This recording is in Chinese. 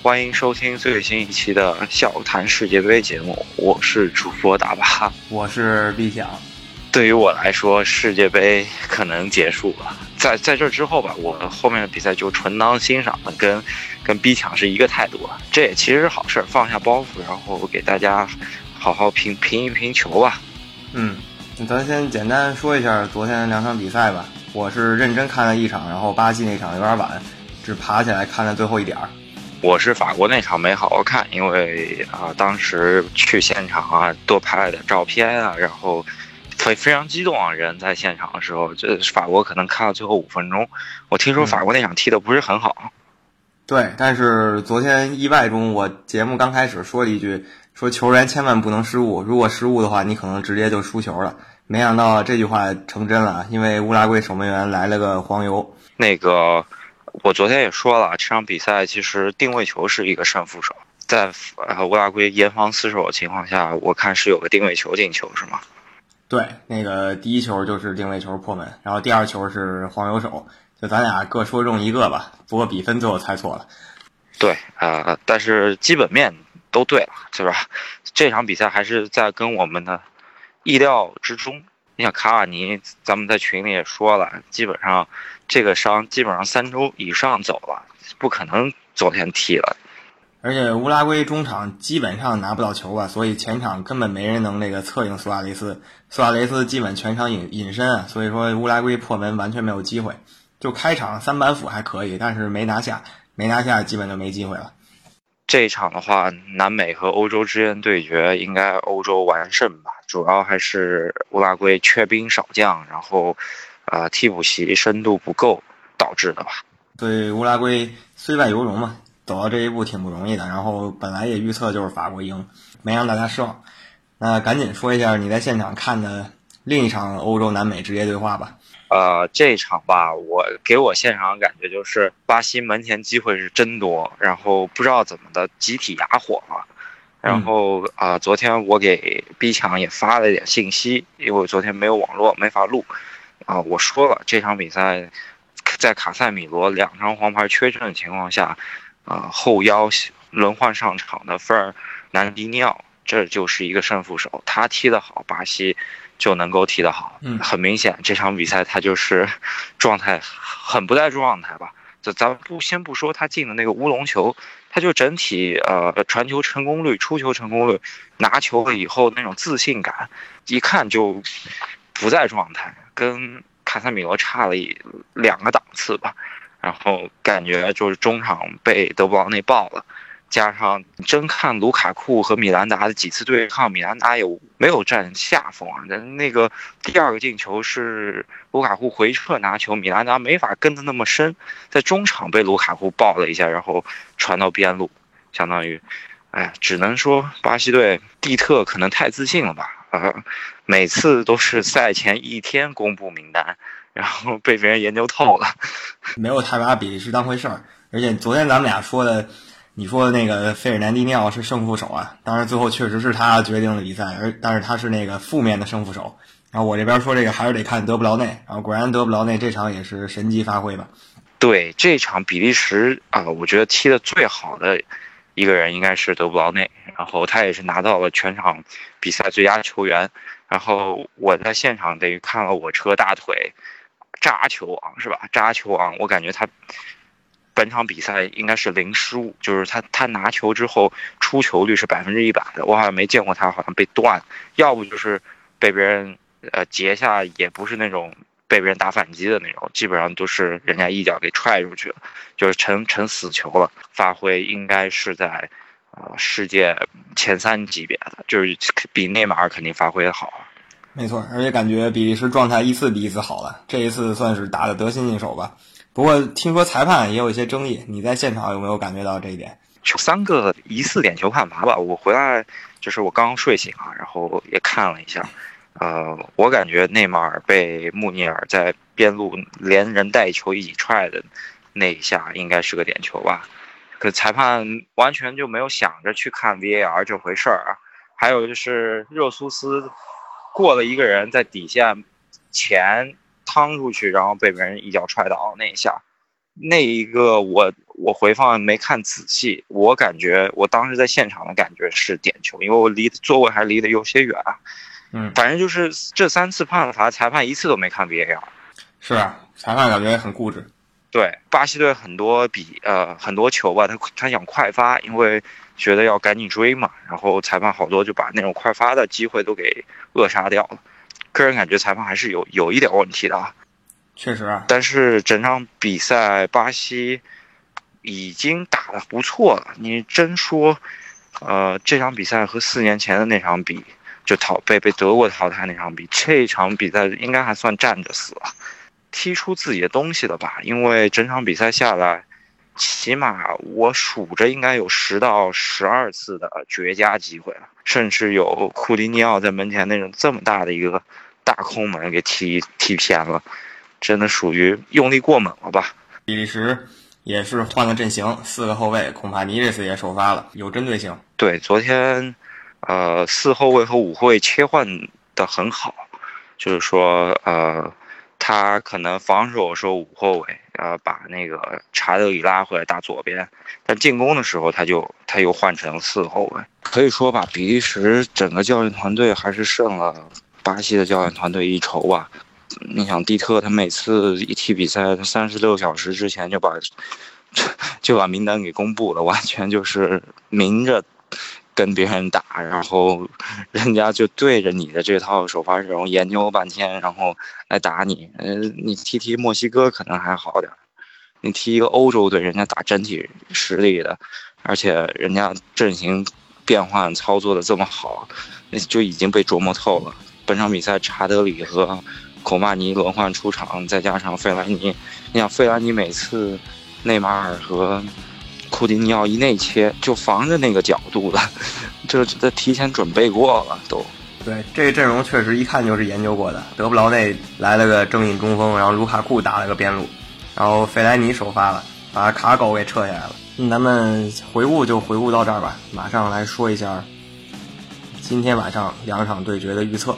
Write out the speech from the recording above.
欢迎收听最新一期的《笑谈世界杯》节目，我是主播大巴，我是毕想。对于我来说，世界杯可能结束了，在在这之后吧，我后面的比赛就纯当欣赏了，跟跟逼抢是一个态度，这也其实是好事，放下包袱，然后给大家好好评评一评球吧。嗯，咱先简单说一下昨天两场比赛吧。我是认真看了一场，然后巴西那场有点晚，只爬起来看了最后一点儿。我是法国那场没好好看，因为啊，当时去现场啊，多拍了点照片啊，然后非非常激动啊，人在现场的时候，这法国可能看到最后五分钟。我听说法国那场踢的不是很好。对，但是昨天意外中，我节目刚开始说了一句，说球员千万不能失误，如果失误的话，你可能直接就输球了。没想到这句话成真了，因为乌拉圭守门员来了个黄油。那个，我昨天也说了，这场比赛其实定位球是一个胜负手，在呃乌拉圭严防死守的情况下，我看是有个定位球进球，是吗？对，那个第一球就是定位球破门，然后第二球是黄油手，就咱俩各说中一个吧。不过比分最后猜错了。对啊，但是基本面都对了，是吧？这场比赛还是在跟我们的。意料之中，你想卡瓦尼，咱们在群里也说了，基本上这个伤基本上三周以上走了，不可能昨天踢了。而且乌拉圭中场基本上拿不到球啊，所以前场根本没人能那个策应苏亚雷斯，苏亚雷斯基本全场隐隐身啊，所以说乌拉圭破门完全没有机会。就开场三板斧还可以，但是没拿下，没拿下基本就没机会了。这一场的话，南美和欧洲之间对决，应该欧洲完胜吧？主要还是乌拉圭缺兵少将，然后，呃，替补席深度不够导致的吧？对，乌拉圭虽败犹荣嘛，走到这一步挺不容易的。然后本来也预测就是法国赢，没让大家失望。那赶紧说一下你在现场看的另一场欧洲南美直接对话吧。呃，这一场吧，我给我现场感觉就是巴西门前机会是真多，然后不知道怎么的集体哑火了。然后啊，昨天我给 B 强也发了一点信息，因为我昨天没有网络，没法录。啊，我说了这场比赛，在卡塞米罗两张黄牌缺阵的情况下，啊，后腰轮换上场的费尔南迪尼奥，这就是一个胜负手，他踢得好，巴西。就能够踢得好，嗯，很明显这场比赛他就是状态很不在状态吧？就咱们不先不说他进的那个乌龙球，他就整体呃传球成功率、出球成功率、拿球了以后那种自信感，一看就不在状态，跟卡塞米罗差了一两个档次吧。然后感觉就是中场被德布劳内爆了。加上真看卢卡库和米兰达的几次对抗，米兰达有没有占下风啊？那那个第二个进球是卢卡库回撤拿球，米兰达没法跟得那么深，在中场被卢卡库抱了一下，然后传到边路，相当于，哎，只能说巴西队蒂特可能太自信了吧？啊，每次都是赛前一天公布名单，然后被别人研究透了，没有太把比利时当回事儿。而且昨天咱们俩说的。你说那个费尔南迪尼奥是胜负手啊？当然最后确实是他决定了比赛，而但是他是那个负面的胜负手。然后我这边说这个还是得看德布劳内，然后果然德布劳内这场也是神级发挥吧？对，这场比利时啊，我觉得踢的最好的一个人应该是德布劳内，然后他也是拿到了全场比赛最佳球员。然后我在现场等于看了我车大腿扎球王是吧？扎球王，我感觉他。本场比赛应该是零失误，就是他他拿球之后出球率是百分之一百的，我好像没见过他好像被断，要不就是被别人呃截下，也不是那种被别人打反击的那种，基本上都是人家一脚给踹出去了，就是成成死球了。发挥应该是在呃世界前三级别的，就是比内马尔肯定发挥的好。没错，而且感觉比利时状态一次比一次好了，这一次算是打的得心应手吧。不过听说裁判也有一些争议，你在现场有没有感觉到这一点？三个疑似点球判罚吧。我回来就是我刚睡醒啊，然后也看了一下，呃，我感觉内马尔被穆尼尔在边路连人带球一起踹的那一下，应该是个点球吧。可裁判完全就没有想着去看 VAR 这回事儿啊。还有就是热苏斯过了一个人在底线前。趟出去，然后被别人一脚踹倒那一下，那一个我我回放没看仔细，我感觉我当时在现场的感觉是点球，因为我离座位还离得有些远。嗯，反正就是这三次判罚，裁判一次都没看 VAR。是啊，裁判感觉很固执。对，巴西队很多比呃很多球吧，他他想快发，因为觉得要赶紧追嘛，然后裁判好多就把那种快发的机会都给扼杀掉了。个人感觉裁判还是有有一点问题的啊。确实啊，但是整场比赛巴西已经打得不错了。你真说，呃，这场比赛和四年前的那场比，就淘被被德国淘汰那场比，这场比赛应该还算站着死了。踢出自己的东西了吧？因为整场比赛下来，起码我数着应该有十到十二次的绝佳机会了，甚至有库蒂尼奥在门前那种这么大的一个大空门给踢踢偏了，真的属于用力过猛了吧？比利时也是换了阵型，四个后卫，恐怕尼这次也首发了，有针对性。对，昨天，呃，四后卫和五后卫切换的很好，就是说，呃。他可能防守时候五后卫，呃，把那个查德里拉回来打左边，但进攻的时候他就他又换成四后卫。可以说吧，比利时整个教练团队还是胜了巴西的教练团队一筹吧。你想，蒂特他每次一踢比赛，他三十六小时之前就把就把名单给公布了，完全就是明着。跟别人打，然后人家就对着你的这套首发阵容研究半天，然后来打你。呃，你踢踢墨西哥可能还好点，你踢一个欧洲队，人家打整体实力的，而且人家阵型变换操作的这么好，那就已经被琢磨透了。本场比赛查德里和孔帕尼轮换出场，再加上费兰尼，你想费兰尼每次内马尔和。库蒂尼奥一内切就防着那个角度的，这这提前准备过了都。对，这个阵容确实一看就是研究过的。德布劳内来了个正印中锋，然后卢卡库打了个边路，然后费莱尼首发了，把卡狗给撤下来了。咱们回顾就回顾到这儿吧，马上来说一下今天晚上两场对决的预测。